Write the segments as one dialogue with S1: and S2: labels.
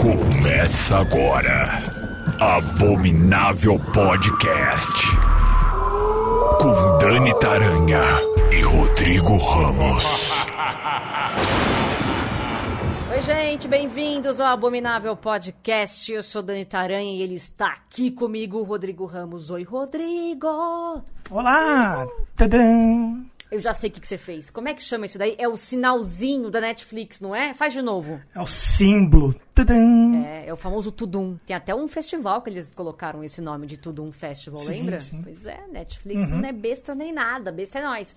S1: Começa agora. Abominável Podcast. Com Dani Taranha e Rodrigo Ramos.
S2: Oi, gente, bem-vindos ao Abominável Podcast. Eu sou Dani Taranha e ele está aqui comigo, Rodrigo Ramos. Oi, Rodrigo!
S3: Olá! Tadã!
S2: Eu já sei o que, que você fez. Como é que chama isso daí? É o sinalzinho da Netflix, não é? Faz de novo.
S3: É o símbolo. Tadã!
S2: É, é o famoso Tudum. Tem até um festival que eles colocaram esse nome de Tudum Festival,
S3: Sim,
S2: lembra?
S3: sim.
S2: Pois é, Netflix não é besta nem nada, besta é nós.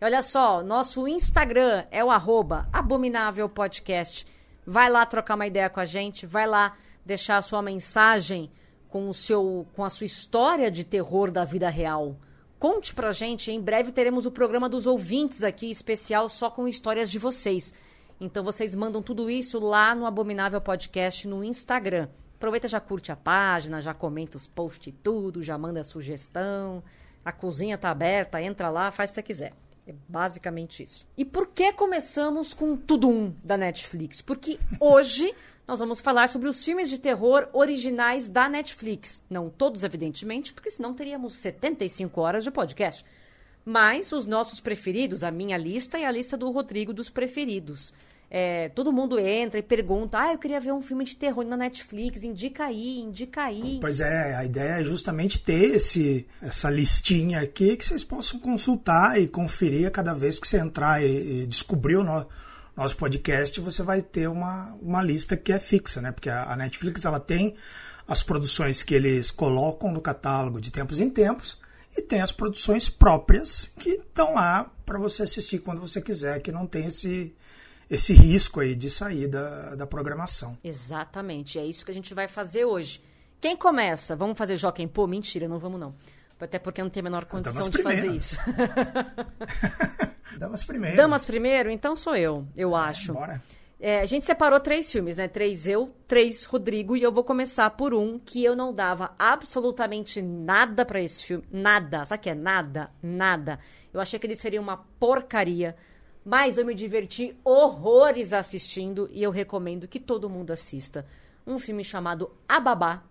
S2: E olha só, nosso Instagram é o arroba Abominável Podcast. Vai lá trocar uma ideia com a gente, vai lá deixar a sua mensagem com o seu com a sua história de terror da vida real. Conte pra gente, em breve teremos o programa dos ouvintes aqui, especial só com histórias de vocês. Então vocês mandam tudo isso lá no Abominável Podcast no Instagram. Aproveita, já curte a página, já comenta os posts e tudo, já manda sugestão. A cozinha tá aberta, entra lá, faz o que você quiser. É basicamente isso. E por que começamos com tudo um da Netflix? Porque hoje nós vamos falar sobre os filmes de terror originais da Netflix. Não todos, evidentemente, porque senão teríamos 75 horas de podcast. Mas os nossos preferidos, a minha lista e a lista do Rodrigo dos preferidos. É, todo mundo entra e pergunta: Ah, eu queria ver um filme de terror na Netflix, indica aí, indica aí.
S3: Pois é, a ideia é justamente ter esse, essa listinha aqui que vocês possam consultar e conferir a cada vez que você entrar e, e descobrir o no- nosso podcast, você vai ter uma, uma lista que é fixa, né? Porque a, a Netflix ela tem as produções que eles colocam no catálogo de tempos em tempos e tem as produções próprias que estão lá para você assistir quando você quiser, que não tem esse, esse risco aí de sair da, da programação.
S2: Exatamente, é isso que a gente vai fazer hoje. Quem começa? Vamos fazer Joaquim Pô? Mentira, não vamos não. Até porque não tenho a menor condição
S3: Damas
S2: de fazer isso.
S3: Damas primeiro.
S2: Damas primeiro? Então sou eu, eu acho.
S3: Bora.
S2: É, a gente separou três filmes, né? Três eu, três Rodrigo, e eu vou começar por um que eu não dava absolutamente nada pra esse filme. Nada. Sabe o que é nada? Nada. Eu achei que ele seria uma porcaria, mas eu me diverti horrores assistindo e eu recomendo que todo mundo assista. Um filme chamado A Babá,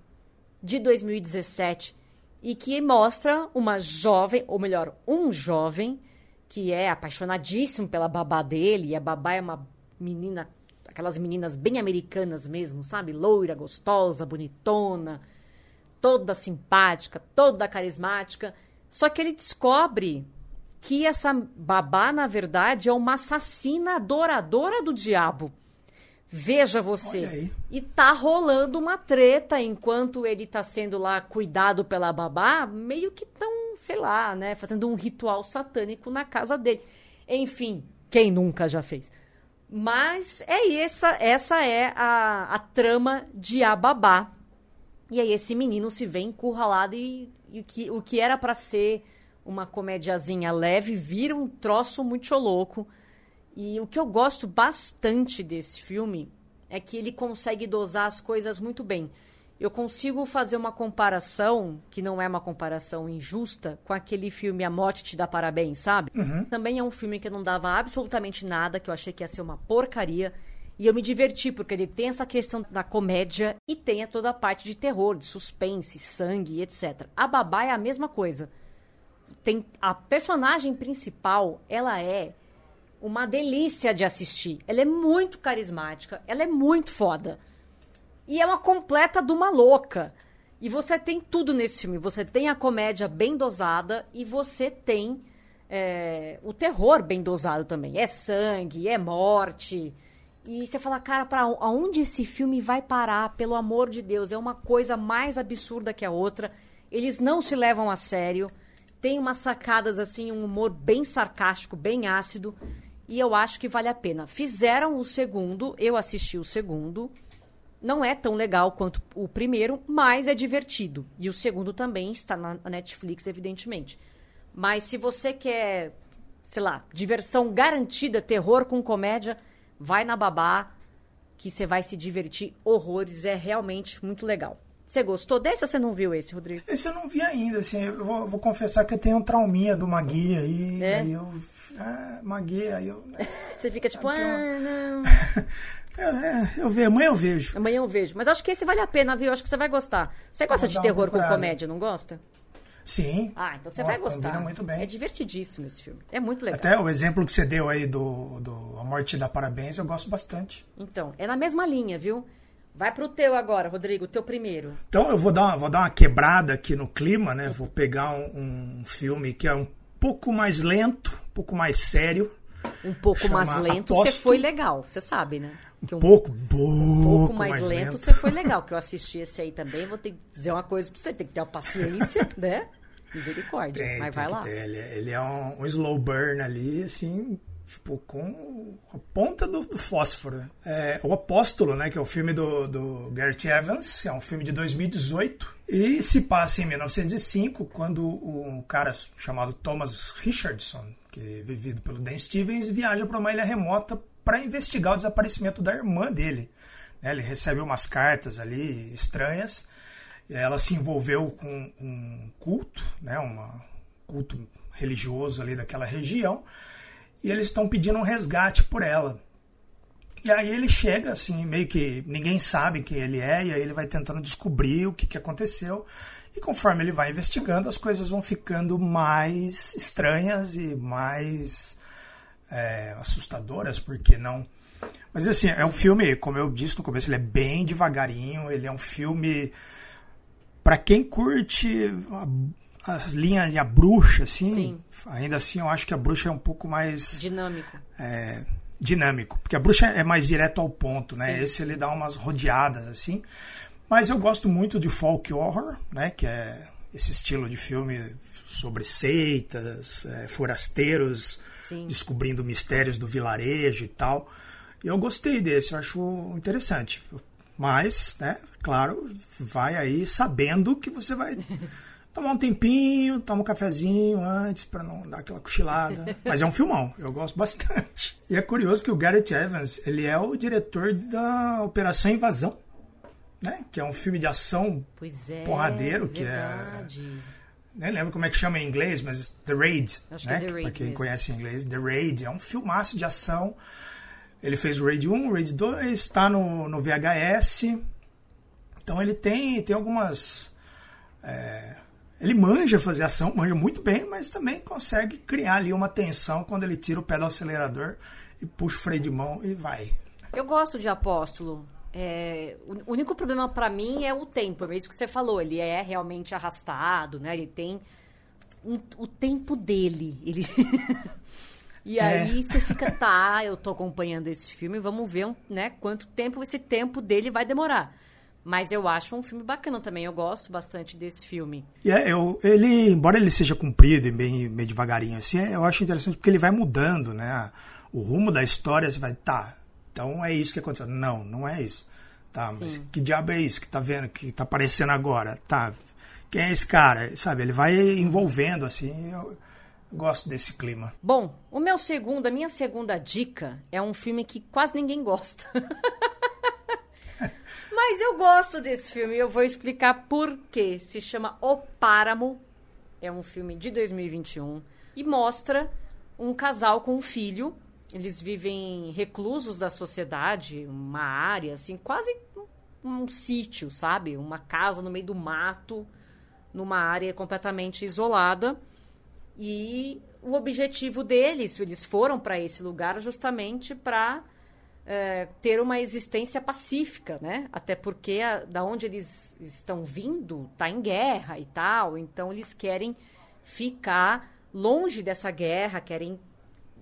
S2: de 2017, e que mostra uma jovem, ou melhor, um jovem, que é apaixonadíssimo pela babá dele, e a babá é uma menina, aquelas meninas bem americanas mesmo, sabe? Loira, gostosa, bonitona, toda simpática, toda carismática. Só que ele descobre que essa babá, na verdade, é uma assassina adoradora do diabo. Veja você. E tá rolando uma treta enquanto ele tá sendo lá cuidado pela babá, meio que tão, sei lá, né, fazendo um ritual satânico na casa dele. Enfim, quem nunca já fez? Mas é essa, essa é a, a trama de A Babá. E aí esse menino se vê encurralado e, e o, que, o que era pra ser uma comediazinha leve vira um troço muito louco. E o que eu gosto bastante desse filme é que ele consegue dosar as coisas muito bem. Eu consigo fazer uma comparação, que não é uma comparação injusta, com aquele filme A Morte Te Dá Parabéns, sabe? Também é um filme que eu não dava absolutamente nada, que eu achei que ia ser uma porcaria. E eu me diverti, porque ele tem essa questão da comédia e tem toda a parte de terror, de suspense, sangue, etc. A Babá é a mesma coisa. Tem a personagem principal, ela é uma delícia de assistir. Ela é muito carismática, ela é muito foda. E é uma completa de uma louca. E você tem tudo nesse filme. Você tem a comédia bem dosada e você tem é, o terror bem dosado também. É sangue, é morte. E você fala, cara, para aonde esse filme vai parar? Pelo amor de Deus, é uma coisa mais absurda que a outra. Eles não se levam a sério. Tem umas sacadas assim, um humor bem sarcástico, bem ácido. E eu acho que vale a pena. Fizeram o segundo, eu assisti o segundo. Não é tão legal quanto o primeiro, mas é divertido. E o segundo também está na Netflix, evidentemente. Mas se você quer, sei lá, diversão garantida, terror com comédia, vai na Babá, que você vai se divertir horrores. É realmente muito legal. Você gostou desse ou você não viu esse, Rodrigo?
S3: Esse eu não vi ainda, assim, eu vou, vou confessar que eu tenho um trauminha do Magui aí,
S2: É?
S3: aí eu, ah, Magui, aí eu.
S2: Você fica tipo,
S3: tenho-
S2: ah, não.
S3: É, é, eu vejo, amanhã eu vejo.
S2: Amanhã eu vejo. Mas acho que esse vale a pena, viu? Acho que você vai gostar. Você gosta de terror com comédia, não gosta?
S3: Sim.
S2: Ah, então você
S3: Ó,
S2: vai gostar.
S3: muito bem.
S2: É divertidíssimo esse filme. É muito legal.
S3: Até o exemplo que você deu aí do, do A Morte dá Parabéns, eu gosto bastante.
S2: Então, é na mesma linha, viu? Vai pro teu agora, Rodrigo, o teu primeiro.
S3: Então eu vou dar uma, vou dar uma quebrada aqui no clima, né? Vou pegar um, um filme que é um pouco mais lento, um pouco mais sério.
S2: Um pouco mais lento, você foi legal, você sabe, né? Que um
S3: Pouco,
S2: pouco
S3: pouco
S2: mais, lento,
S3: lento.
S2: você foi legal. Que eu assisti esse aí também. Vou ter que dizer uma coisa pra você: tem que ter uma paciência, né? Misericórdia.
S3: Tem,
S2: Mas
S3: tem
S2: vai lá.
S3: ter. Ele, é- ele é um, um slow burn ali, assim, tipo, com a ponta do, do fósforo. É, o Apóstolo, né, que é o filme do, do Garrett Evans, é um filme de 2018, e se passa em 1905, quando um cara chamado Thomas Richardson, que é vivido pelo Dan Stevens, viaja para uma ilha remota para investigar o desaparecimento da irmã dele. né? Ele recebe umas cartas ali estranhas, ela se envolveu com um culto, né, um culto religioso ali daquela região, e eles estão pedindo um resgate por ela. E aí ele chega, assim, meio que ninguém sabe quem ele é, e aí ele vai tentando descobrir o que, que aconteceu. E conforme ele vai investigando, as coisas vão ficando mais estranhas e mais é, assustadoras, por que não? Mas assim, é um filme, como eu disse no começo, ele é bem devagarinho, ele é um filme para quem curte as linhas de a bruxa, assim,
S2: Sim.
S3: ainda assim eu acho que a bruxa é um pouco mais
S2: Dinâmico.
S3: é, dinâmico, porque a bruxa é mais direto ao ponto, né?
S2: Sim.
S3: Esse ele dá umas rodeadas assim. Mas eu gosto muito de folk horror, né? Que é esse estilo de filme sobre seitas, é, forasteiros
S2: Sim.
S3: descobrindo mistérios do vilarejo e tal. E eu gostei desse, eu acho interessante. Mas, né, claro, vai aí sabendo que você vai tomar um tempinho, toma um cafezinho antes para não dar aquela cochilada. Mas é um filmão, eu gosto bastante. E é curioso que o Garrett Evans, ele é o diretor da Operação Invasão, né? Que é um filme de ação,
S2: Pois é.
S3: Porradeiro, que é-
S2: verdade.
S3: nem lembro como é que chama em inglês, mas The Raid,
S2: Acho que
S3: né?
S2: é The
S3: Pra
S2: Raid
S3: quem
S2: mesmo.
S3: conhece em inglês, The Raid é um filmaço de ação. Ele fez o Raid 1, o Raid 2, está no, no VHS. Então ele tem, tem algumas. é, ele manja fazer ação, manja muito bem, mas também consegue criar ali uma tensão quando ele tira o pé do acelerador e puxa o freio de mão e vai.
S2: Eu gosto de Apóstolo. É, o único problema pra mim é o tempo. É isso que você falou. Ele é realmente arrastado, né? Ele tem um- o tempo dele. Ele... e
S3: É.
S2: aí você fica, tá, eu tô acompanhando esse filme, vamos ver, né, quanto tempo esse tempo dele vai demorar. Mas eu acho um filme bacana também. Eu gosto bastante desse filme.
S3: E é, eu, ele, embora ele seja comprido e bem, meio devagarinho assim, eu acho interessante porque ele vai mudando, né? O rumo da história, você vai, tá, então é isso que aconteceu. Não, não é isso. Tá, mas
S2: Sim.
S3: que diabo é isso que tá vendo, que tá aparecendo agora? Tá, quem é esse cara? Sabe, ele vai envolvendo, assim, eu gosto desse clima.
S2: Bom, o meu segundo, a minha segunda dica é um filme que quase ninguém gosta. Mas eu gosto desse filme e eu vou explicar por quê. Se chama O Páramo. É um filme de 2021 e mostra um casal com um filho. Eles vivem reclusos da sociedade, uma área assim, quase um, um sítio, sabe? Uma casa no meio do mato, numa área completamente isolada. E o objetivo deles, eles foram para esse lugar justamente para ter uma existência pacífica, né? Até porque a, da onde eles estão vindo está em guerra e tal, então eles querem ficar longe dessa guerra, querem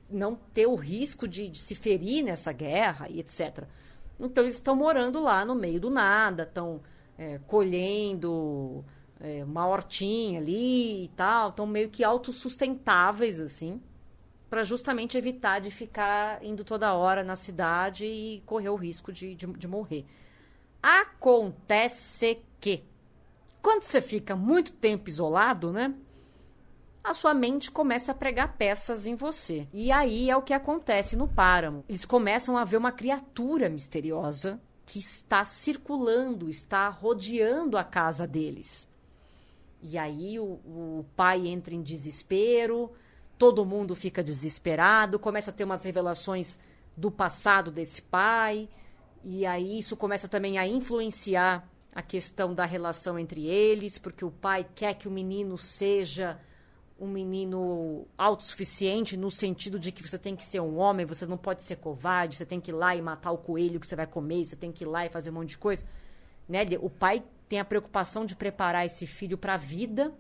S2: não ter o risco de, de se ferir nessa guerra e etc. Então eles estão morando lá no meio do nada, estão é, colhendo é, uma hortinha ali e tal, estão meio que autossustentáveis, assim, para justamente evitar de ficar indo toda hora na cidade e correr o risco de, de, de morrer. Acontece que, quando você fica muito tempo isolado, né? A sua mente começa a pregar peças em você. E aí é o que acontece no páramo. Eles começam a ver uma criatura misteriosa que está circulando, está rodeando a casa deles. E aí o, o pai entra em desespero, todo mundo fica desesperado, começa a ter umas revelações do passado desse pai, e aí isso começa também a influenciar a questão da relação entre eles, porque o pai quer que o menino seja um menino autossuficiente no sentido de que você tem que ser um homem, você não pode ser covarde, você tem que ir lá e matar o coelho que você vai comer, você tem que ir lá e fazer um monte de coisa. Né? O pai tem a preocupação de preparar esse filho para a vida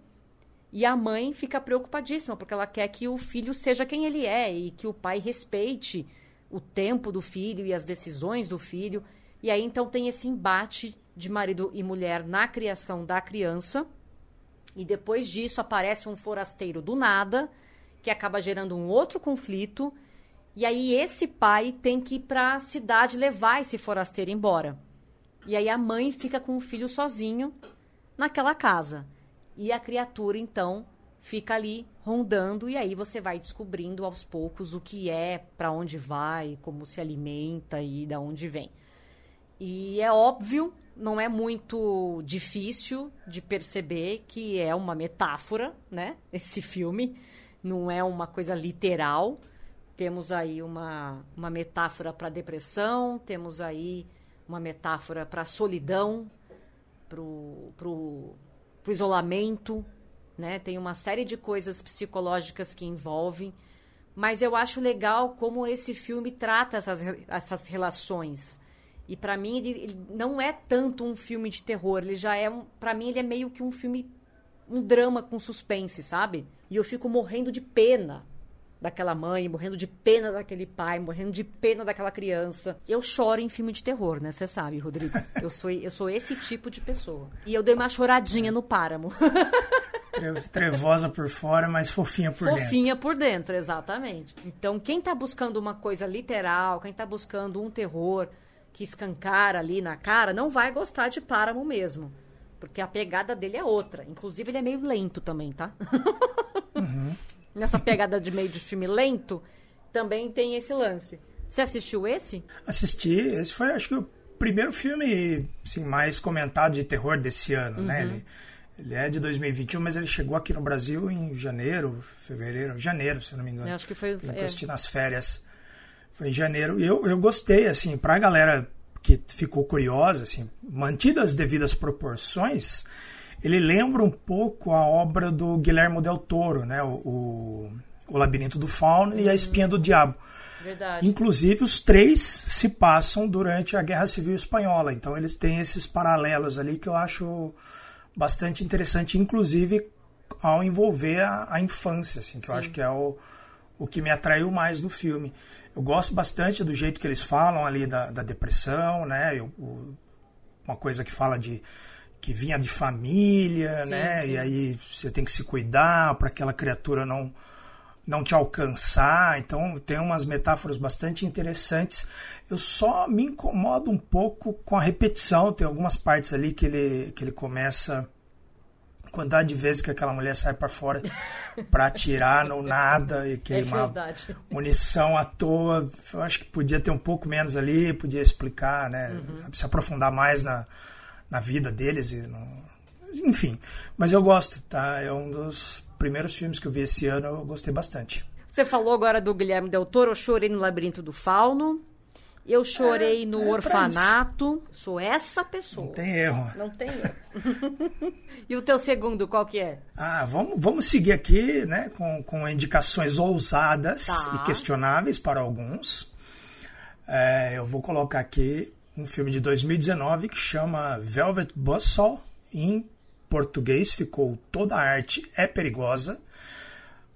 S2: e a mãe fica preocupadíssima porque ela quer que o filho seja quem ele é e que o pai respeite o tempo do filho e as decisões do filho. E aí então tem esse embate de marido e mulher na criação da criança. E depois disso aparece um forasteiro do nada, que acaba gerando um outro conflito. E aí esse pai tem que ir para a cidade levar esse forasteiro embora. E aí a mãe fica com o filho sozinho naquela casa. E a criatura então fica ali rondando e aí você vai descobrindo aos poucos o que é, para onde vai, como se alimenta e da onde vem. E é óbvio, não é muito difícil de perceber que é uma metáfora, né? Esse filme não é uma coisa literal. Temos aí uma, uma metáfora para depressão, temos aí uma metáfora para solidão, para isolamento, né? Tem uma série de coisas psicológicas que envolvem, mas eu acho legal como esse filme trata essas, essas relações. E para mim ele, ele, não é tanto um filme de terror, ele já é um, para mim ele é meio que um filme um drama com suspense, sabe? E eu fico morrendo de pena daquela mãe, morrendo de pena daquele pai, morrendo de pena daquela criança. Eu choro em filme de terror, né? Você sabe, Rodrigo. Eu sou, eu sou esse tipo de pessoa. E eu dei uma choradinha no páramo.
S3: Trevosa por fora, mas fofinha por
S2: fofinha
S3: dentro.
S2: Fofinha por dentro, exatamente. Então, quem tá buscando uma coisa literal, quem tá buscando um terror que escancara ali na cara, não vai gostar de Páramo mesmo. Porque a pegada dele é outra. Inclusive, ele é meio lento também, tá? Uhum. Nessa pegada de meio de filme lento, também tem esse lance. Você assistiu esse?
S3: Assisti. Esse foi, acho que, o primeiro filme assim, mais comentado de terror desse ano, né? uhum. né? Ele ele é de 2021, mas ele chegou aqui no Brasil em janeiro, fevereiro, janeiro, se eu não me engano.
S2: Eu acho que foi.
S3: Eu é. nas férias. Foi em janeiro. E eu, eu gostei, assim, pra galera que ficou curiosa, assim, mantidas as devidas proporções, ele lembra um pouco a obra do Guilherme Del Toro, né? O, o, o Labirinto do Fauno e a Espinha do Diabo.
S2: Verdade.
S3: Inclusive, os três se passam durante a Guerra Civil Espanhola. Então, eles têm esses paralelos ali que eu acho bastante interessante, inclusive ao envolver a, a infância, assim, que Sim. eu acho que é o, o que me atraiu mais do filme. Eu gosto bastante do jeito que eles falam ali da, da depressão, né? Eu, o, uma coisa que fala de que vinha de família, sim, né? Sim. E aí você tem que se cuidar para aquela criatura não não te alcançar. Então tem umas metáforas bastante interessantes. Eu só me incomodo um pouco com a repetição. Tem algumas partes ali que ele, que ele começa quantidade de vezes que aquela mulher sai para fora para atirar no nada e queimar é munição à toa. Eu acho que podia ter um pouco menos ali, podia explicar, né? Uhum. Se aprofundar mais na, na vida deles e no... enfim. Mas eu gosto, tá? É um dos primeiros filmes que eu vi esse ano, eu gostei bastante.
S2: Você falou agora do Guilherme Del Toro, eu chorei no Labirinto do Fauno. Eu chorei é, no é orfanato. Sou essa pessoa.
S3: Não tem erro.
S2: Não tem erro. e o teu segundo, qual que é?
S3: Ah, vamos, vamos seguir aqui, né? Com, com indicações ousadas tá. e questionáveis para alguns. É, eu vou colocar aqui um filme de 2019 que chama Velvet Buzzsaw. Em português ficou Toda a Arte é Perigosa.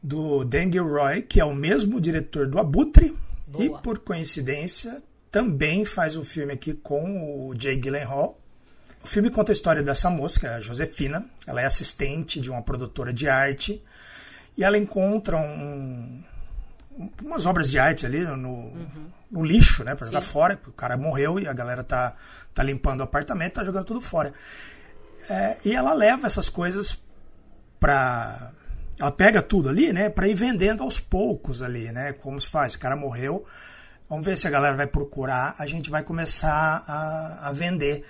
S3: Do Dan Gilroy, que é o mesmo diretor do Abutre. Boa. E por coincidência também faz um filme aqui com o Jay Gyllenhaal. O filme conta a história dessa moça, é a Josefina. Ela é assistente de uma produtora de arte e ela encontra um, umas obras de arte ali no, uhum. No lixo, né, para jogar fora. O cara morreu e a galera tá, tá limpando o apartamento, tá jogando tudo fora. É, e ela leva essas coisas para ela pega tudo ali, né, para ir vendendo aos poucos ali, né? Como se faz? O cara morreu, Vamos ver se a galera vai procurar, a gente vai começar a, a vender.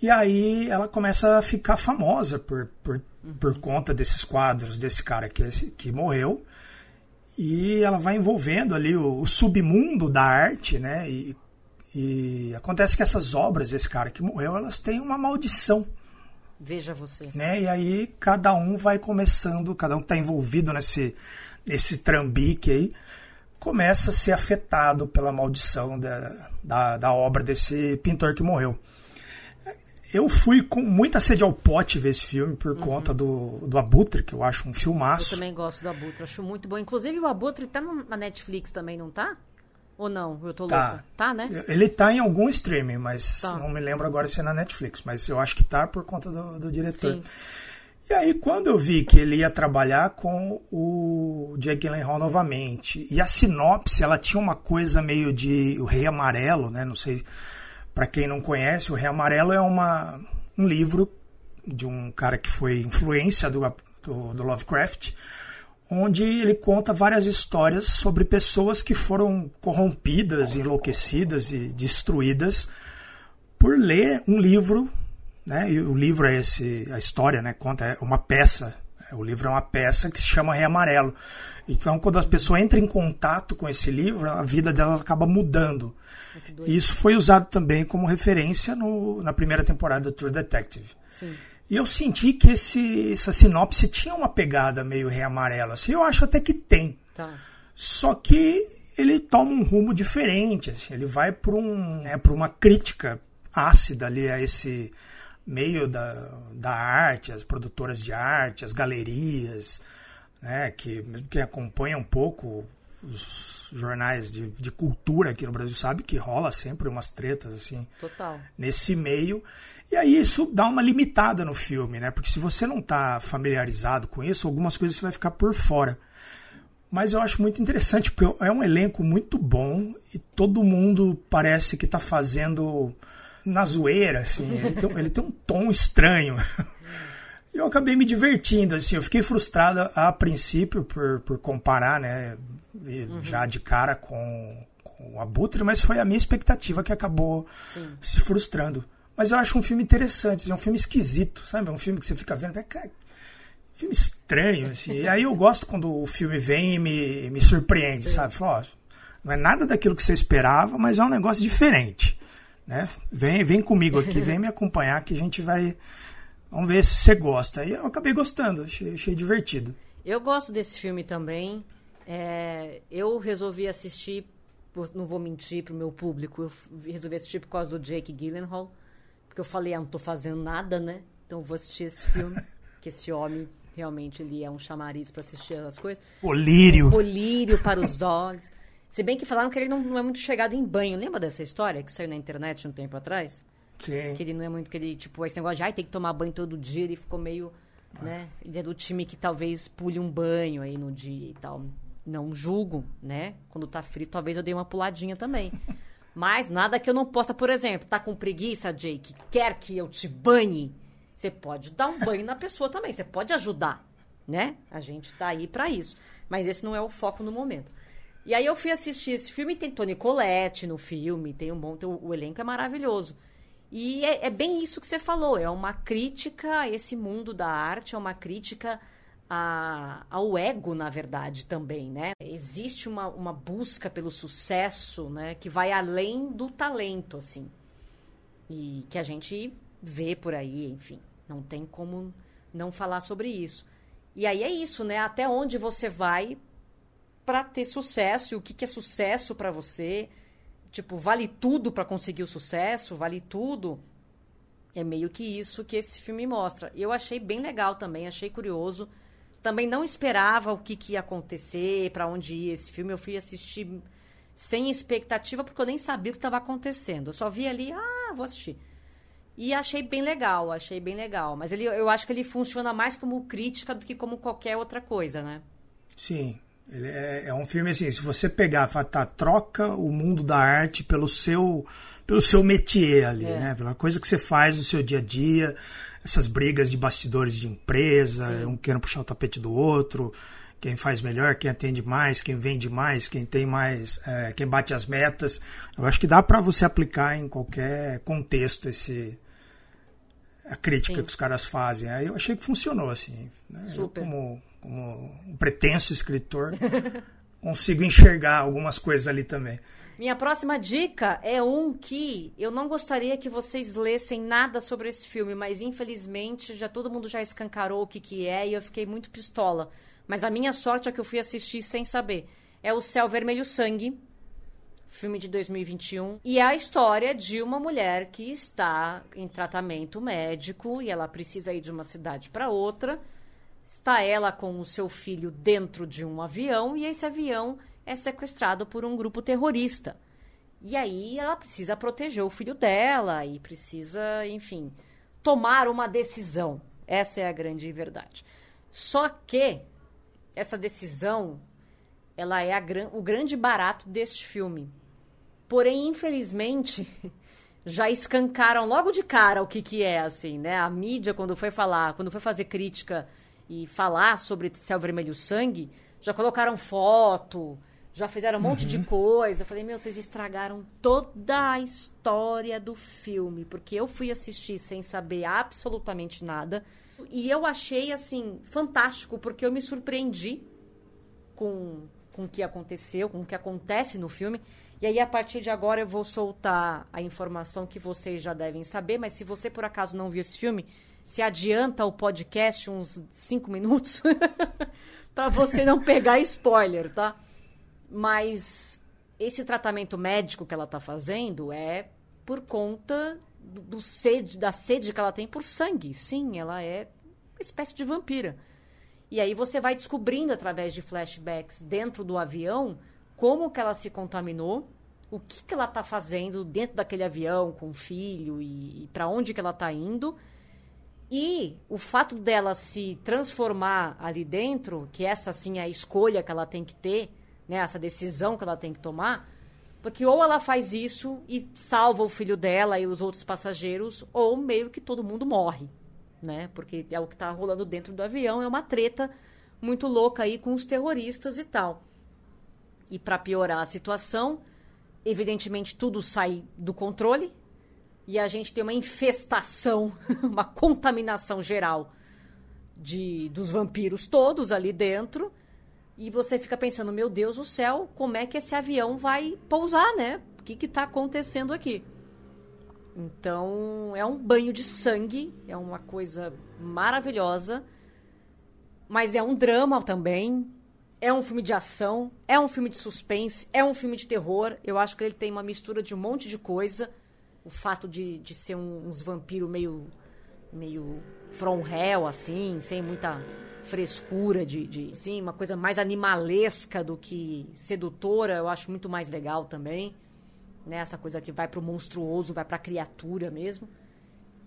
S3: E aí ela começa a ficar famosa por, por, por conta desses quadros desse cara que, que morreu. E ela vai envolvendo ali o, o submundo da arte, né? E, e acontece que essas obras, esse cara que morreu, elas têm uma maldição.
S2: Veja você.
S3: Né? E aí cada um vai começando, cada um que está envolvido nesse, nesse trambique aí, começa a ser afetado pela maldição da, da, da obra desse pintor que morreu. Eu fui com muita sede ao pote ver esse filme por uhum. conta do, do Abutre, que eu acho um filmaço.
S2: Eu também gosto do Abutre, acho muito bom. Inclusive o Abutre tá na Netflix também, não tá? Ou não? Eu tô tá. louca. Tá, né?
S3: Ele tá em algum streaming, mas tá. não me lembro agora se é na Netflix. Mas eu acho que tá por conta do, do diretor. Sim. E aí, quando eu vi que ele ia trabalhar com o Jake Gyllenhaal novamente, e a sinopse, ela tinha uma coisa meio de O Rei Amarelo, né? Não sei para quem não conhece, O Rei Amarelo é uma, um livro de um cara que foi influência do, do, do Lovecraft, onde ele conta várias histórias sobre pessoas que foram corrompidas, enlouquecidas e destruídas por ler um livro, né? E o livro é esse, a história, né? Conta é uma peça. O livro é uma peça que se chama Rei Amarelo. Então, quando as pessoas entram em contato com esse livro, a vida delas acaba mudando. E isso foi usado também como referência no, na primeira temporada do True Detective. Sim. E eu senti que esse, essa sinopse tinha uma pegada meio rei amarelo. Assim, eu acho até que tem. Tá. Só que ele toma um rumo diferente. Assim, ele vai para um, é, uma crítica ácida ali a esse meio da, da arte, as produtoras de arte, as galerias, né, que quem acompanha um pouco os jornais de, de cultura aqui no Brasil sabe que rola sempre umas tretas assim
S2: Total.
S3: nesse meio e aí isso dá uma limitada no filme, né? Porque se você não está familiarizado com isso, algumas coisas você vai ficar por fora. Mas eu acho muito interessante, porque é um elenco muito bom e todo mundo parece que está fazendo na zoeira, assim. Ele tem, ele tem um tom estranho. Eu acabei me divertindo, assim. Eu fiquei frustrado a princípio por, por comparar, né? Uhum. Já de cara com, com o Abutre, mas foi a minha expectativa que acabou Sim. se frustrando. Mas eu acho um filme interessante, é um filme esquisito, sabe? É um filme que você fica vendo, é cara, filme estranho, assim. E aí eu gosto quando o filme vem e me, me surpreende, Sim. sabe? Fala, ó, não é nada daquilo que você esperava, mas é um negócio diferente, né? Vem, vem comigo aqui, vem me acompanhar que a gente vai... Vamos ver se você gosta. E eu acabei gostando, achei, achei divertido.
S2: Eu gosto desse filme também. É, eu resolvi assistir, não vou mentir pro meu público, eu resolvi assistir por causa do Jake Gyllenhaal. Porque eu falei, ah, não tô fazendo nada, né? Então vou assistir esse filme. que esse homem realmente ele é um chamariz para assistir as coisas.
S3: Colírio. Um
S2: colírio para os olhos. Se bem que falaram que ele não, não, é muito chegado em banho. Lembra dessa história que saiu na internet um tempo atrás?
S3: Sim.
S2: Que ele não é muito que ele, tipo, esse negócio de ai, tem que tomar banho todo dia, ele ficou meio, ah. né? Ele é do time que talvez pule um banho aí no dia e tal. Não julgo, né? Quando tá frio, talvez eu dei uma puladinha também. Mas nada que eu não possa, por exemplo, tá com preguiça, Jake, quer que eu te banhe? Você pode dar um banho na pessoa também, você pode ajudar, né? A gente tá aí para isso. Mas esse não é o foco no momento. E aí eu fui assistir esse filme, tem Tony Colette no filme, tem um bom, o, o elenco é maravilhoso. E é, é, bem isso que você falou, é uma crítica a esse mundo da arte, é uma crítica a, ao ego, na verdade, também, né? Existe uma, uma busca pelo sucesso, né? Que vai além do talento, assim. E que a gente vê por aí, enfim. Não tem como não falar sobre isso. E aí é isso, né? Até onde você vai para ter sucesso e o que, que é sucesso para você. Tipo, vale tudo para conseguir o sucesso? Vale tudo? É meio que isso que esse filme mostra. Eu achei bem legal também, achei curioso também não esperava o que, que ia acontecer, para onde ia esse filme. Eu fui assistir sem expectativa, porque eu nem sabia o que estava acontecendo. Eu só vi ali, ah, vou assistir. E achei bem legal, achei bem legal. Mas ele, eu acho que ele funciona mais como crítica do que como qualquer outra coisa, né?
S3: Sim. Ele é, é um filme assim, se você pegar, tá, troca o mundo da arte pelo seu pelo seu métier ali, é. né? Pela coisa que você faz no seu dia a dia, essas brigas de bastidores de empresa, Sim. um querendo puxar o tapete do outro, quem faz melhor, quem atende mais, quem vende mais, quem tem mais, é, quem bate as metas. Eu acho que dá para você aplicar em qualquer contexto esse a crítica Sim. que os caras fazem. Aí eu achei que funcionou assim. Né? Eu, como, como um pretenso escritor, consigo enxergar algumas coisas ali também.
S2: Minha próxima dica é um que eu não gostaria que vocês lessem nada sobre esse filme, mas infelizmente já todo mundo já escancarou o que, que é e eu fiquei muito pistola. Mas a minha sorte é que eu fui assistir sem saber. É o Céu Vermelho Sangue, filme de 2021, e é a história de uma mulher que está em tratamento médico e ela precisa ir de uma cidade para outra. Está ela com o seu filho dentro de um avião e esse avião é sequestrado por um grupo terrorista. E aí ela precisa proteger o filho dela e precisa, enfim, tomar uma decisão. Essa é a grande verdade. Só que essa decisão, ela é a, o grande barato deste filme. Porém, infelizmente, já escancaram logo de cara o que, que é, assim, né? A mídia, quando foi falar, quando foi fazer crítica e falar sobre Céu Vermelho Sangue, já colocaram foto, já fizeram um monte uhum. de coisa. Eu falei, meu, vocês estragaram toda a história do filme, porque eu fui assistir sem saber absolutamente nada. E eu achei, assim, fantástico, porque eu me surpreendi com, com o que aconteceu, com o que acontece no filme. E aí, a partir de agora, eu vou soltar a informação que vocês já devem saber, mas se você, por acaso, não viu esse filme, se adianta o podcast uns cinco minutos para você não pegar spoiler, tá? Mas esse tratamento médico que ela está fazendo é por conta do, sede, da sede que ela tem por sangue. Sim, ela é uma espécie de vampira. E aí você vai descobrindo através de flashbacks dentro do avião como que ela se contaminou, o que que ela está fazendo dentro daquele avião com o filho e, e para onde que ela está indo. E o fato dela se transformar ali dentro, que essa sim é a escolha que ela tem que ter, né, essa decisão que ela tem que tomar, porque ou ela faz isso e salva o filho dela e os outros passageiros, ou meio que todo mundo morre, né? Porque é o que está rolando dentro do avião, é uma treta muito louca aí com os terroristas e tal. E para piorar a situação, evidentemente tudo sai do controle e a gente tem uma infestação, uma contaminação geral de dos vampiros todos ali dentro e você fica pensando, meu Deus do céu, como é que esse avião vai pousar, né? O que está acontecendo aqui? Então, é um banho de sangue, é uma coisa maravilhosa, mas é um drama também. É um filme de ação, é um filme de suspense, é um filme de terror. Eu acho que ele tem uma mistura de um monte de coisa. O fato de, de ser um, uns vampiros meio, meio from hell, assim, sem muita frescura de, de sim, uma coisa mais animalesca do que sedutora, eu acho muito mais legal também. Né? Essa coisa que vai pro monstruoso, vai pra criatura mesmo.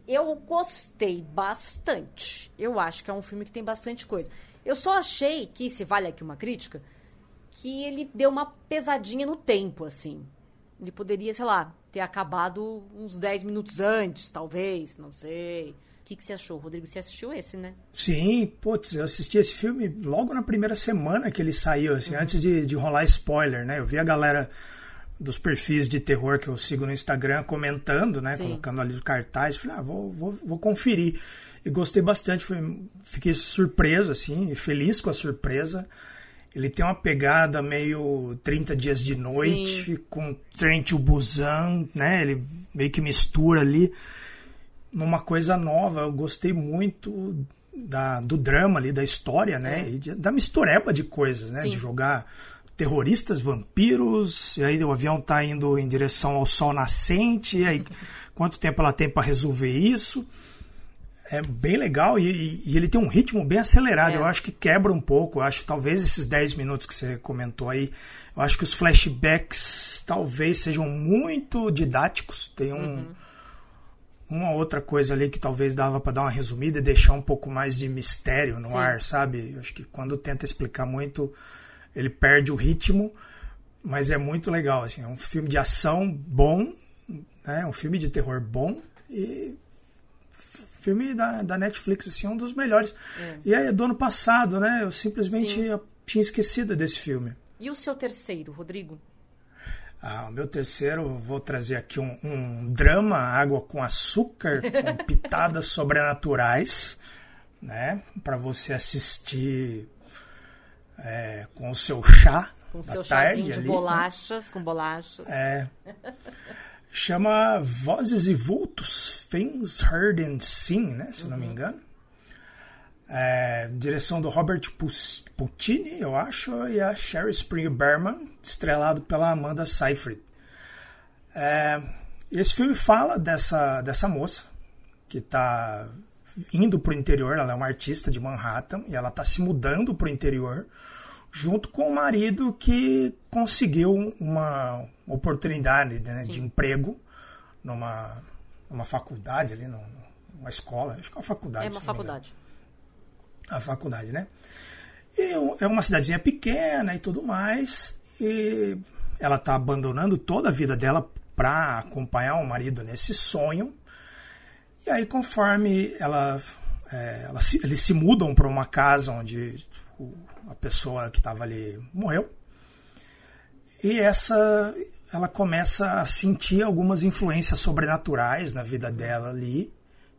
S2: Eu gostei bastante. Eu acho que é um filme que tem bastante coisa. Eu só achei que, se vale aqui uma crítica, que ele deu uma pesadinha no tempo, assim. Ele poderia, sei lá, ter acabado uns 10 minutos antes, talvez, não sei. O que, que você achou, Rodrigo? Você assistiu esse, né?
S3: Sim, putz, eu assisti esse filme logo na primeira semana que ele saiu, assim, uhum. antes de, de rolar spoiler, né? Eu vi a galera dos perfis de terror que eu sigo no Instagram comentando, né? Sim. Colocando ali o cartaz. Falei, ah, vou, vou, vou conferir. E gostei bastante, fui, fiquei surpreso, assim, feliz com a surpresa. Ele tem uma pegada meio 30 dias de noite, Sim. com Trent Busan, né? Ele meio que mistura ali numa coisa nova. Eu gostei muito da, do drama ali, da história, né? É. E da mistureba de coisas, né? Sim. De jogar terroristas, vampiros, e aí o avião tá indo em direção ao sol nascente, e aí quanto tempo ela tem para resolver isso? É bem legal e, e, ele tem um ritmo bem acelerado. É. Eu acho que quebra um pouco. Eu acho talvez esses 10 minutos que você comentou aí, eu acho que os flashbacks talvez sejam muito didáticos. Tem um. Uhum uma outra coisa ali que talvez dava para dar uma resumida e deixar um pouco mais de mistério no Sim. ar, sabe? Acho que quando tenta explicar muito, ele perde o ritmo, mas é muito legal. Assim, é um filme de ação bom, né? um filme de terror bom e filme da, da Netflix, assim, um dos melhores. É. E aí, do ano passado, né? Eu simplesmente tinha esquecido desse filme.
S2: E o seu terceiro, Rodrigo?
S3: Ah, o meu terceiro, vou trazer aqui um, um drama, água com açúcar, com pitadas sobrenaturais, né? Para você assistir é, com o seu chá,
S2: Com
S3: da
S2: seu
S3: tarde
S2: chazinho de
S3: ali, né?
S2: bolachas, com bolachas.
S3: É. Chama Vozes e Vultos, Things Heard and Seen, né? Se eu não me engano. É, direção do Robert Puccini, eu acho, e a Sherry Springer Berman, estrelado pela Amanda Seyfried. É, esse filme fala dessa, dessa moça que está indo para o interior, ela é uma artista de Manhattan, e ela está se mudando para o interior junto com o marido que conseguiu uma oportunidade né, de emprego numa, numa faculdade ali, num- numa escola, acho que é uma faculdade.
S2: É uma faculdade.
S3: A faculdade, né? E é uma cidadezinha pequena e tudo mais, e ela está abandonando toda a vida dela para acompanhar o marido nesse sonho. E aí, conforme ela, é, ela se- eles se mudam para uma casa onde a pessoa que estava ali morreu, e essa ela começa a sentir algumas influências sobrenaturais na vida dela ali,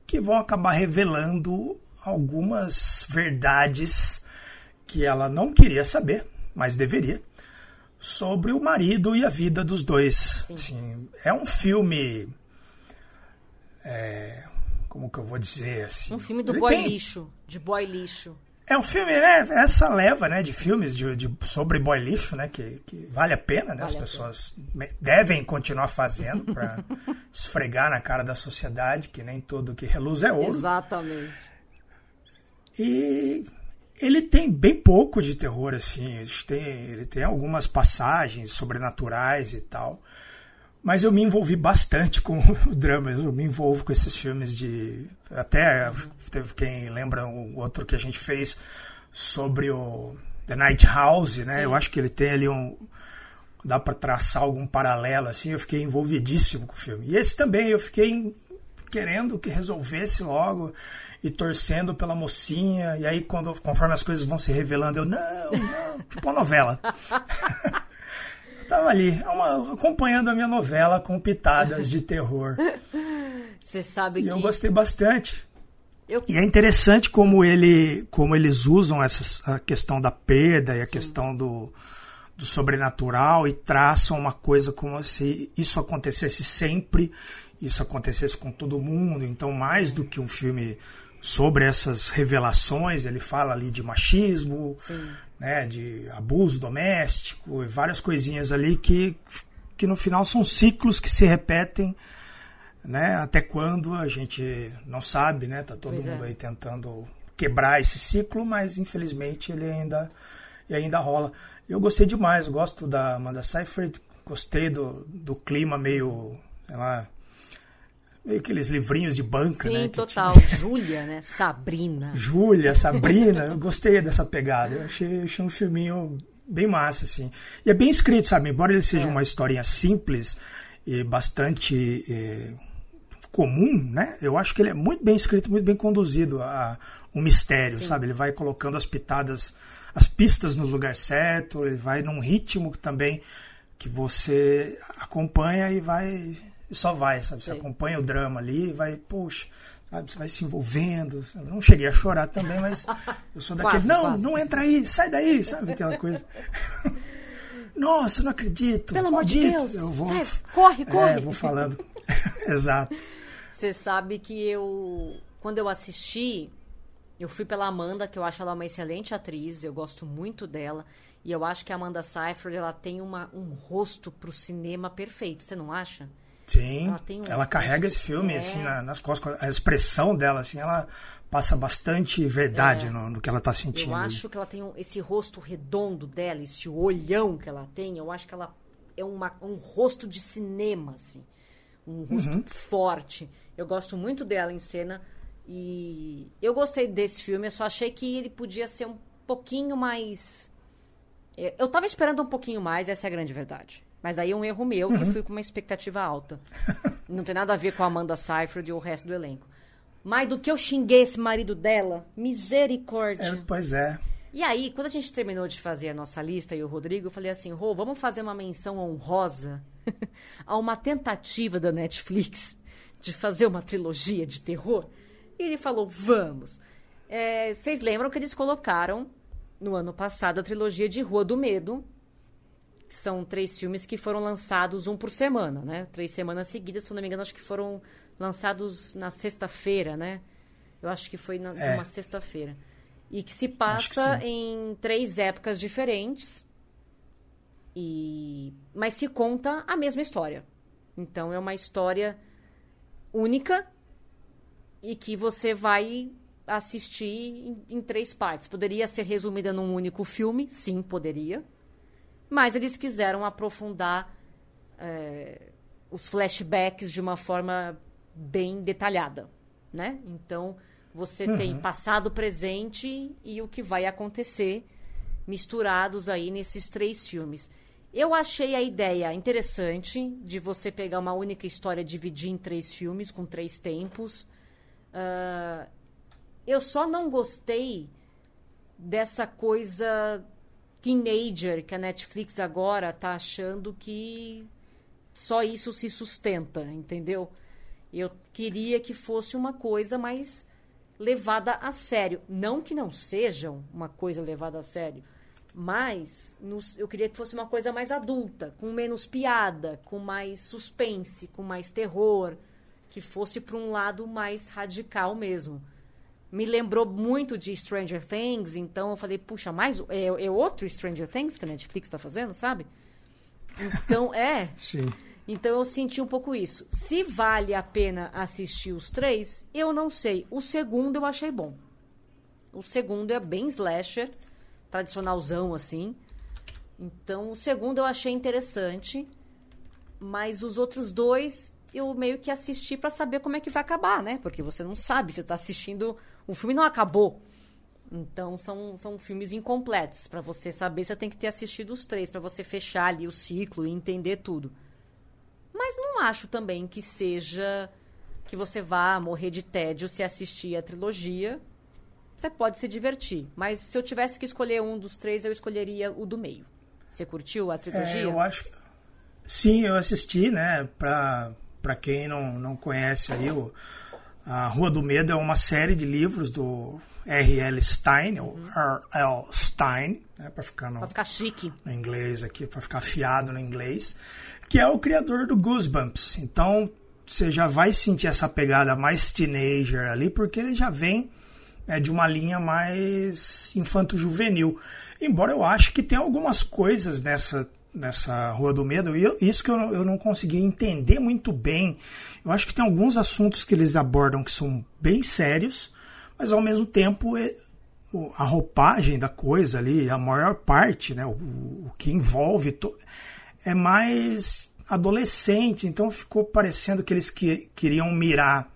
S3: que vão acabar revelando algumas verdades que ela não queria saber, mas deveria, sobre o marido e a vida dos dois. Assim, é um filme. é, como que eu vou dizer assim?
S2: Um filme do
S3: Ele
S2: boy
S3: tem-
S2: lixo. De boy lixo.
S3: É um filme, né? Essa leva, né, de filmes de, de- sobre boy lixo, né? Que, que vale a pena, né? As
S2: Vale a
S3: pessoas devem continuar fazendo para esfregar na cara da sociedade que nem tudo que reluz é ouro.
S2: Exatamente.
S3: E ele tem bem pouco de terror, assim. Ele tem, ele tem algumas passagens sobrenaturais e tal. Mas eu me envolvi bastante com o drama. Eu me envolvo com esses filmes de. Até teve quem lembra o outro que a gente fez sobre o The Night House, né?
S2: Sim.
S3: Eu acho que ele tem ali um. Dá para traçar algum paralelo, assim. Eu fiquei envolvidíssimo com o filme. E esse também, eu fiquei querendo que resolvesse logo e torcendo pela mocinha. E aí, quando, conforme as coisas vão se revelando, eu, não, não, tipo uma novela. eu tava ali, é uma- acompanhando a minha novela com pitadas de terror.
S2: Você sabe
S3: E
S2: que.
S3: eu gostei bastante.
S2: Eu-
S3: E é interessante como, ele, como eles usam essas, a questão da perda e a questão do, do sobrenatural e traçam uma coisa como se isso acontecesse sempre, isso acontecesse com todo mundo. Então, mais do que um filme sobre essas revelações, ele fala ali de machismo,
S2: Sim.
S3: né, de abuso doméstico e várias coisinhas ali que, que no final são ciclos que se repetem, né, até quando a gente não sabe, né, tá todo
S2: Pois
S3: mundo
S2: é.
S3: aí tentando quebrar esse ciclo, mas infelizmente ele ainda e ainda rola. Eu gostei demais, gosto da Amanda Seyfried, gostei do, do clima meio, sei lá, meio aqueles livrinhos de banca,
S2: Sim,
S3: né, que
S2: total.
S3: tinha-
S2: Júlia, né? Sabrina.
S3: Júlia, Sabrina, eu gostei dessa pegada. Eu achei, achei um filminho bem massa, assim. E é bem escrito, sabe? Embora ele seja
S2: É.
S3: uma historinha simples e bastante eh, comum, né? Eu acho que ele é muito bem escrito, muito bem conduzido a um mistério,
S2: Sim.
S3: sabe? Ele vai colocando as pitadas, as pistas no lugar certo, ele vai num ritmo que também que você acompanha e vai e só vai, sabe? Você
S2: Sei.
S3: acompanha o drama ali e vai, puxa, sabe? Você vai se envolvendo. Eu não cheguei a chorar também, mas eu sou daquele,
S2: Quase,
S3: não,
S2: quase.
S3: não entra aí, sai daí, sabe? Aquela coisa. Nossa, não acredito.
S2: Pelo amor de. Deus.
S3: Eu vou,
S2: Sai, corre, corre.
S3: É, vou falando. Exato.
S2: Você sabe que eu, quando eu assisti, eu fui pela Amanda, que eu acho ela uma excelente atriz, eu gosto muito dela. E eu acho que a Amanda Seyfried, ela tem uma, um rosto pro cinema perfeito, você não acha?
S3: Sim,
S2: Ela um
S3: ela carrega esse filme
S2: é.
S3: assim na- nas costas, a expressão dela assim, ela passa bastante verdade no, no que ela está sentindo.
S2: É. Eu acho que ela tem um- esse rosto redondo dela, esse olhão que ela tem. Eu acho que ela é uma- um rosto de cinema, assim. Um rosto
S3: Uhum.
S2: forte. Eu gosto muito dela em cena. E eu gostei desse filme. Eu só achei que ele podia ser um pouquinho mais. É, Eu tava esperando um pouquinho mais, essa é a grande verdade. Mas aí é um erro meu,
S3: Uhum.
S2: que fui com uma expectativa alta. Não tem nada a ver com a Amanda Seyfried e o resto do elenco. Mas do que eu xinguei esse marido dela, misericórdia.
S3: É, pois é.
S2: E aí, quando a gente terminou de fazer a nossa lista e o Rodrigo, eu falei assim, Rô, vamos fazer uma menção honrosa a uma tentativa da Netflix de fazer uma trilogia de terror? E ele falou, vamos. É, vocês lembram que eles colocaram, no ano passado, a trilogia de Rua do Medo, são três filmes que foram lançados um por semana, né? Três semanas seguidas, se não me engano, acho que foram lançados na sexta-feira, né? Eu acho que foi na, é. uma sexta-feira. E que se passa que em três épocas diferentes. E mas se conta a mesma história. Então é uma história única e que você vai assistir em, em, três partes. Poderia ser resumida num único filme, sim, poderia. Mas eles quiseram aprofundar é, os flashbacks de uma forma bem detalhada, né? Então você uhum. tem passado, presente e o que vai acontecer misturados aí nesses três filmes. Eu achei a ideia interessante de você pegar uma única história dividir em três filmes com três tempos. Uh, eu só não gostei dessa coisa teenager que a Netflix agora tá achando que só isso se sustenta, entendeu? Eu queria que fosse uma coisa mais levada a sério. Não que não sejam uma coisa levada a sério, mas nos, eu queria que fosse uma coisa mais adulta, com menos piada, com mais suspense, com mais terror, que fosse para um lado mais radical mesmo me lembrou muito de Stranger Things, então eu falei, puxa, mais é, é outro Stranger Things que a Netflix está fazendo, sabe? Então, é.
S3: Sim.
S2: Então eu senti um pouco isso. Se vale a pena assistir os três, eu não sei. O segundo eu achei bom. O segundo é bem slasher, tradicionalzão assim. Então o segundo eu achei interessante, mas os outros dois eu meio que assisti para saber como é que vai acabar, né? Porque você não sabe, você está assistindo, o filme não acabou. Então são, são filmes incompletos. Para você saber, você tem que ter assistido os três para você fechar ali o ciclo e entender tudo. Mas não acho também que seja que você vá morrer de tédio se assistir a trilogia. Você pode se divertir, mas se eu tivesse que escolher um dos três, eu escolheria o do meio. Você curtiu a trilogia? É,
S3: eu acho. Sim, eu assisti, né, para para quem não, não conhece aí, o, a Rua do Medo é uma série de livros do R.L. Stein, ou R.L. Stein, né, para ficar no,
S2: pra ficar chique.
S3: no inglês aqui, para ficar afiado no inglês, que é o criador do Goosebumps. Então, você já vai sentir essa pegada mais teenager ali, porque ele já vem né, de uma linha mais infanto-juvenil. Embora eu acho que tem algumas coisas nessa nessa Rua do Medo, e isso que eu eu não consegui entender muito bem. Eu acho que tem alguns assuntos que eles abordam que são bem sérios, mas ao mesmo tempo é, a roupagem da coisa ali, a maior parte, né, o, o que envolve, to, é mais adolescente, então ficou parecendo que eles que, queriam mirar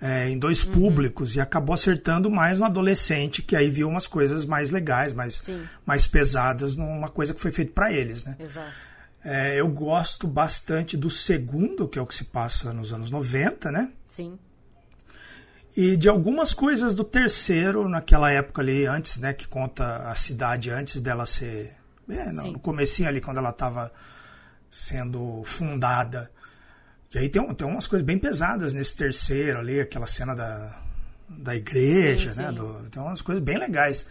S3: é, em dois uhum. públicos e acabou acertando mais no adolescente, que aí viu umas coisas mais legais, mais, mais pesadas numa coisa que foi feita para eles, né?
S2: Exato.
S3: É, eu gosto bastante do segundo, que é o que se passa nos anos 90, né?
S2: Sim.
S3: E de algumas coisas do terceiro, naquela época ali, antes, né? Que conta a cidade antes dela ser... É, no, no comecinho ali, quando ela estava sendo fundada. E aí tem, tem umas coisas bem pesadas nesse terceiro ali, aquela cena da, da igreja, sim, né? Sim. Do, tem umas coisas bem legais.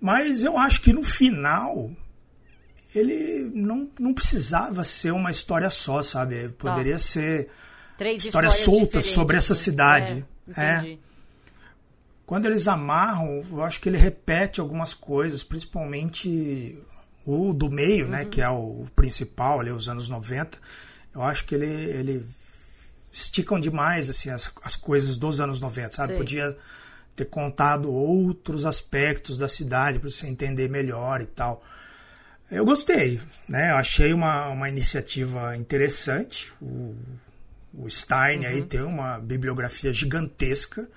S3: Mas eu acho que no final ele não, não precisava ser uma história só, sabe? Tá. Poderia ser
S2: Três
S3: histórias soltas sobre essa
S2: né?
S3: cidade.
S2: É, é.
S3: Quando eles amarram, eu acho que ele repete algumas coisas, principalmente o do meio, né? uhum. né? Que é o principal, ali, os anos 90 eu acho que ele, ele esticam demais assim as, as coisas dos anos 90, sabe? Sim. Podia ter contado outros aspectos da cidade para você entender melhor e tal. Eu gostei, né? Eu achei uma, uma iniciativa interessante. O, o Stein uhum. aí tem uma bibliografia gigantesca.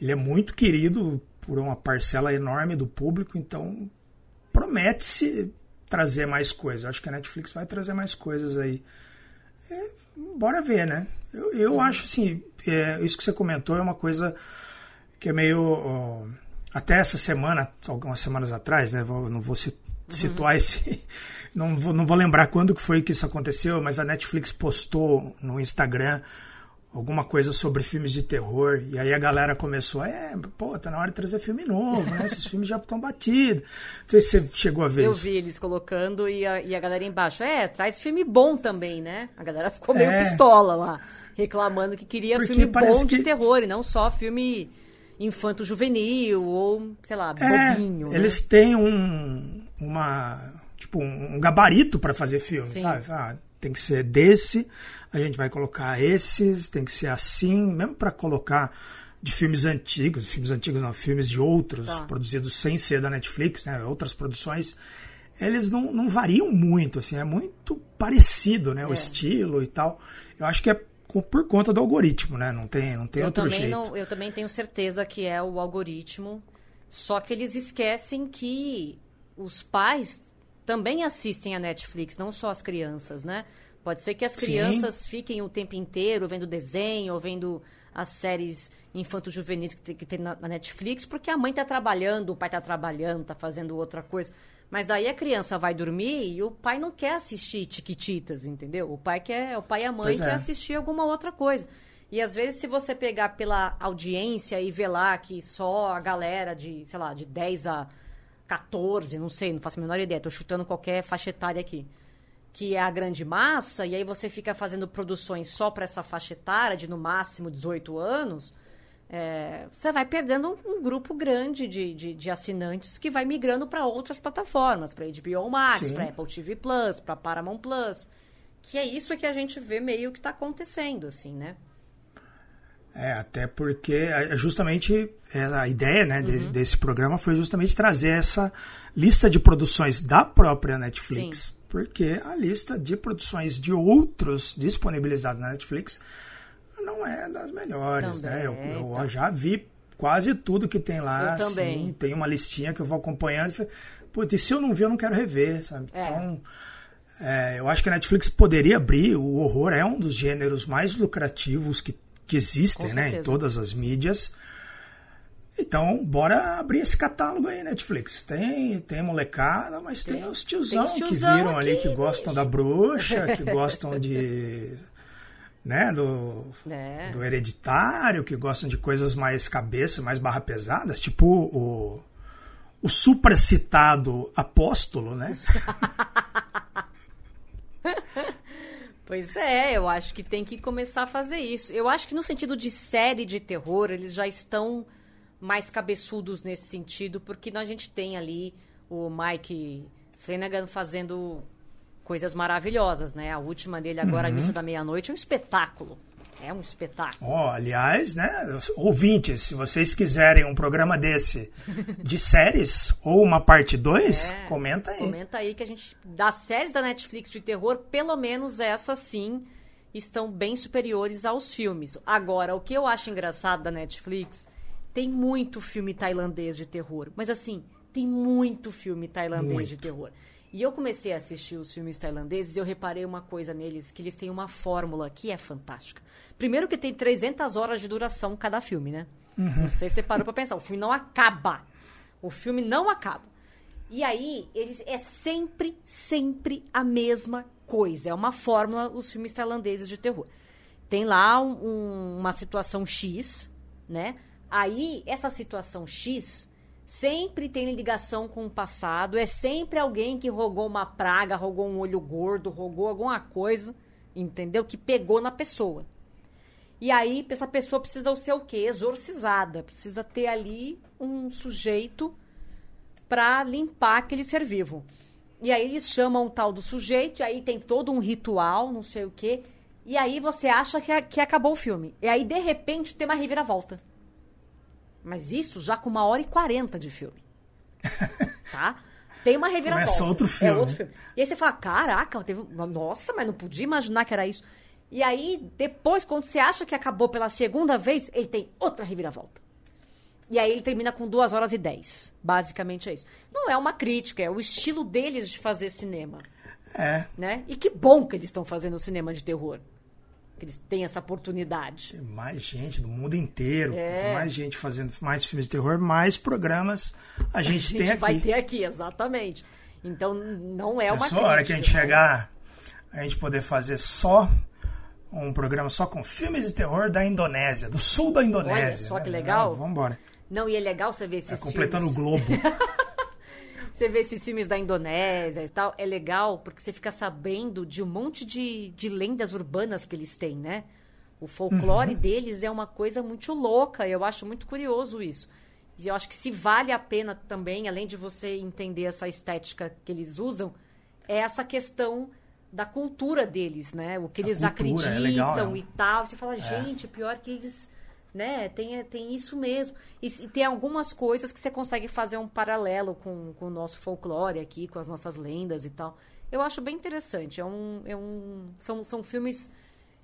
S3: Ele é muito querido por uma parcela enorme do público, então promete-se trazer mais coisas. Acho que a Netflix vai trazer mais coisas aí é, bora ver, né? Eu, eu uhum. acho assim, é, isso que você comentou é uma coisa que é meio. Ó, até essa semana, algumas semanas atrás, né? Vou, não vou uhum. situar uhum. esse. Não vou, não vou lembrar quando que foi que isso aconteceu, mas a Netflix postou no Instagram alguma coisa sobre filmes de terror. E aí a galera começou, é, pô, tá na hora de trazer filme novo, né? Esses filmes já estão batidos. Não sei se você chegou a ver
S2: Eu
S3: isso.
S2: vi eles colocando e a, e a galera embaixo, é, traz filme bom também, né? A galera ficou meio
S3: É.
S2: pistola lá, reclamando que queria
S3: Porque
S2: filme bom de
S3: que-
S2: terror e não só filme infanto-juvenil ou, sei lá,
S3: É,
S2: bobinho, né?
S3: eles têm um, uma, tipo, um gabarito para fazer filme,
S2: Sim.
S3: sabe? Ah, tem que ser desse, a gente vai colocar esses, tem que ser assim, mesmo para colocar de filmes antigos, filmes antigos não, filmes de outros,
S2: Tá.
S3: produzidos sem ser da Netflix, né, outras produções, eles não, não variam muito, assim, é muito parecido, né, o
S2: É.
S3: estilo e tal. Eu acho que é por conta do algoritmo, né, não tem, não tem
S2: eu
S3: outro jeito.
S2: não, eu também tenho certeza que é o algoritmo. Só que eles esquecem que os pais também assistem a Netflix, não só as crianças, né? Pode ser que as
S3: Sim.
S2: crianças fiquem o tempo inteiro vendo desenho ou vendo as séries infanto-juvenis que tem, que tem na, na Netflix, porque a mãe tá trabalhando, o pai tá trabalhando, tá fazendo outra coisa. Mas daí a criança vai dormir e o pai não quer assistir Tiquititas, entendeu? O pai quer, o pai e a mãe
S3: Pois é.
S2: quer assistir alguma outra coisa. E às vezes, se você pegar pela audiência e ver lá que só a galera de, sei lá, de 10 a 14, não sei, não faço a menor ideia, tô chutando qualquer faixa etária aqui, que é a grande massa, e aí você fica fazendo produções só para essa faixa etária, de no máximo 18 anos, é, você vai perdendo um, um grupo grande de, de, de assinantes que vai migrando para outras plataformas, para HBO Max, para Apple TV Plus, para Paramount Plus. Que é isso que a gente vê meio que está acontecendo, assim, né?
S3: É, até porque é, justamente é, a ideia né,
S2: Uhum.
S3: desse programa foi justamente trazer essa lista de produções da própria Netflix. Porque a lista de produções de outros disponibilizados na Netflix não é das melhores.
S2: Também,
S3: né? Eu, eu
S2: tá.
S3: já vi quase tudo que tem lá.
S2: Eu também.
S3: assim, tem uma listinha que eu vou acompanhando. e Putz, e se eu não vi, eu não quero rever, sabe?
S2: É.
S3: Então, é, eu acho que a Netflix poderia abrir. O horror é um dos gêneros mais lucrativos que, que existem, né? Em todas as mídias. Então, bora abrir esse catálogo aí, Netflix. Tem, tem molecada, mas tem, os tiozão,
S2: tem os tiozão
S3: que viram ali,
S2: aqui,
S3: que gostam da bruxa, que gostam de. né, do,
S2: É.
S3: do hereditário, que gostam de coisas mais cabeça, mais barra pesadas, tipo o, o supracitado apóstolo, né?
S2: Pois é, eu acho que tem que começar a fazer isso. Eu acho que no sentido de série de terror, eles já estão mais cabeçudos nesse sentido, porque a gente tem ali o Mike Flanagan fazendo coisas maravilhosas, né? A última dele agora,
S3: Uhum.
S2: a Missa da Meia-Noite, é um espetáculo. É um espetáculo.
S3: Ó, aliás, né, ouvintes, se vocês quiserem um programa desse de séries ou uma parte 2,
S2: É,
S3: comenta aí.
S2: Comenta aí que a gente. Das séries da Netflix de terror, pelo menos essas sim estão bem superiores aos filmes. Agora, o que eu acho engraçado da Netflix, tem muito filme tailandês de terror. Mas assim, tem muito filme tailandês
S3: Muito.
S2: de terror. E eu comecei a assistir os filmes tailandeses e eu reparei uma coisa neles, que eles têm uma fórmula que é fantástica. Primeiro que tem 300 horas de duração cada filme, né? Não sei se você parou pra pensar. O filme não acaba. O filme não acaba. E aí, eles é sempre, sempre a mesma coisa. É uma fórmula os filmes tailandeses de terror. Tem lá um- um- uma situação X, né? Aí, essa situação X sempre tem ligação com o passado. É sempre alguém que rogou uma praga, rogou um olho gordo, rogou alguma coisa, entendeu? Que pegou na pessoa. E aí, essa pessoa precisa ser o quê? Exorcizada. Precisa ter ali um sujeito para limpar aquele ser vivo. E aí eles chamam o tal do sujeito, e aí tem todo um ritual, não sei o quê. E aí você acha que, que acabou o filme. E aí, de repente, tem uma reviravolta. Mas isso já com uma hora e quarenta de filme. Tá? Tem uma reviravolta.
S3: Começa outro
S2: É
S3: filme.
S2: outro filme. E aí você fala, caraca, teve... nossa, mas não podia imaginar que era isso. E aí, depois, quando você acha que acabou pela segunda vez, ele tem outra reviravolta. E aí ele termina com 2 horas e 10. Basicamente é isso. Não é uma crítica, é o estilo deles de fazer cinema.
S3: É.
S2: Né? E que bom que eles estão fazendo cinema de terror. Que eles têm essa oportunidade.
S3: Tem mais gente do mundo inteiro,
S2: É.
S3: tem mais gente fazendo mais filmes de terror, mais programas a gente,
S2: A gente
S3: tem aqui.
S2: vai ter aqui, exatamente. Então não é uma
S3: É só a hora que a gente
S2: crítica, mas-
S3: chegar, a gente poder fazer só um programa só com filmes de terror da Indonésia, do sul da Indonésia.
S2: Olha só que
S3: né?
S2: legal.
S3: Ah, vamos embora.
S2: Não, e é legal você ver
S3: É,
S2: esses
S3: completando
S2: filmes.
S3: o globo.
S2: Você vê esses filmes da Indonésia e tal, é legal porque você fica sabendo de um monte de, de lendas urbanas que eles têm, né? O folclore deles é uma coisa muito louca, eu acho muito curioso isso. E eu acho que se vale a pena também, além de você entender essa estética que eles usam, é essa questão da cultura deles, né? O que eles
S3: cultura,
S2: acreditam
S3: é legal, é um-
S2: e tal. Você fala, gente, pior que eles, né? Tem, tem isso mesmo. E, e tem algumas coisas que você consegue fazer um paralelo com, com o nosso folclore aqui, com as nossas lendas e tal. Eu acho bem interessante. É um, é um, são, são filmes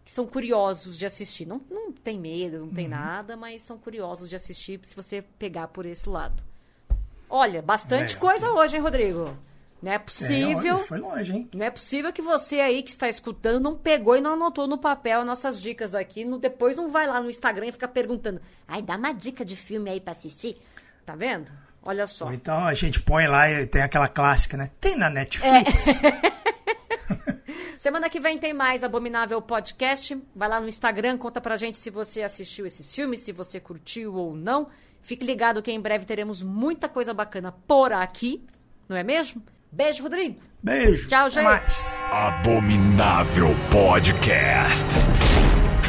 S2: que são curiosos de assistir. Não, não tem medo, não
S3: Uhum.
S2: tem nada, mas são curiosos de assistir se você pegar por esse lado. Olha, bastante
S3: Legal.
S2: coisa hoje, hein, Rodrigo? Não é
S3: É,
S2: possível.
S3: olha, foi longe, hein?
S2: Não é possível que você aí que está escutando não pegou e não anotou no papel as nossas dicas aqui. No, depois não vai lá no Instagram e fica perguntando. Ai, dá uma dica de filme aí pra assistir. Tá vendo? Olha só.
S3: Ou então a gente põe lá e tem aquela clássica, né? Tem na Netflix.
S2: Semana que vem tem mais Abominável Podcast. Vai lá no Instagram, conta pra gente se você assistiu esses filmes, se você curtiu ou não. Fique ligado que em breve teremos muita coisa bacana por aqui, não é mesmo? Beijo, Rodrigo.
S3: Beijo.
S2: Tchau, gente.
S3: mais.
S1: Abominável Podcast.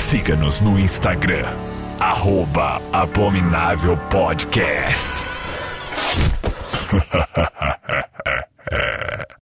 S1: Siga-nos no Instagram, arroba Abominável Podcast.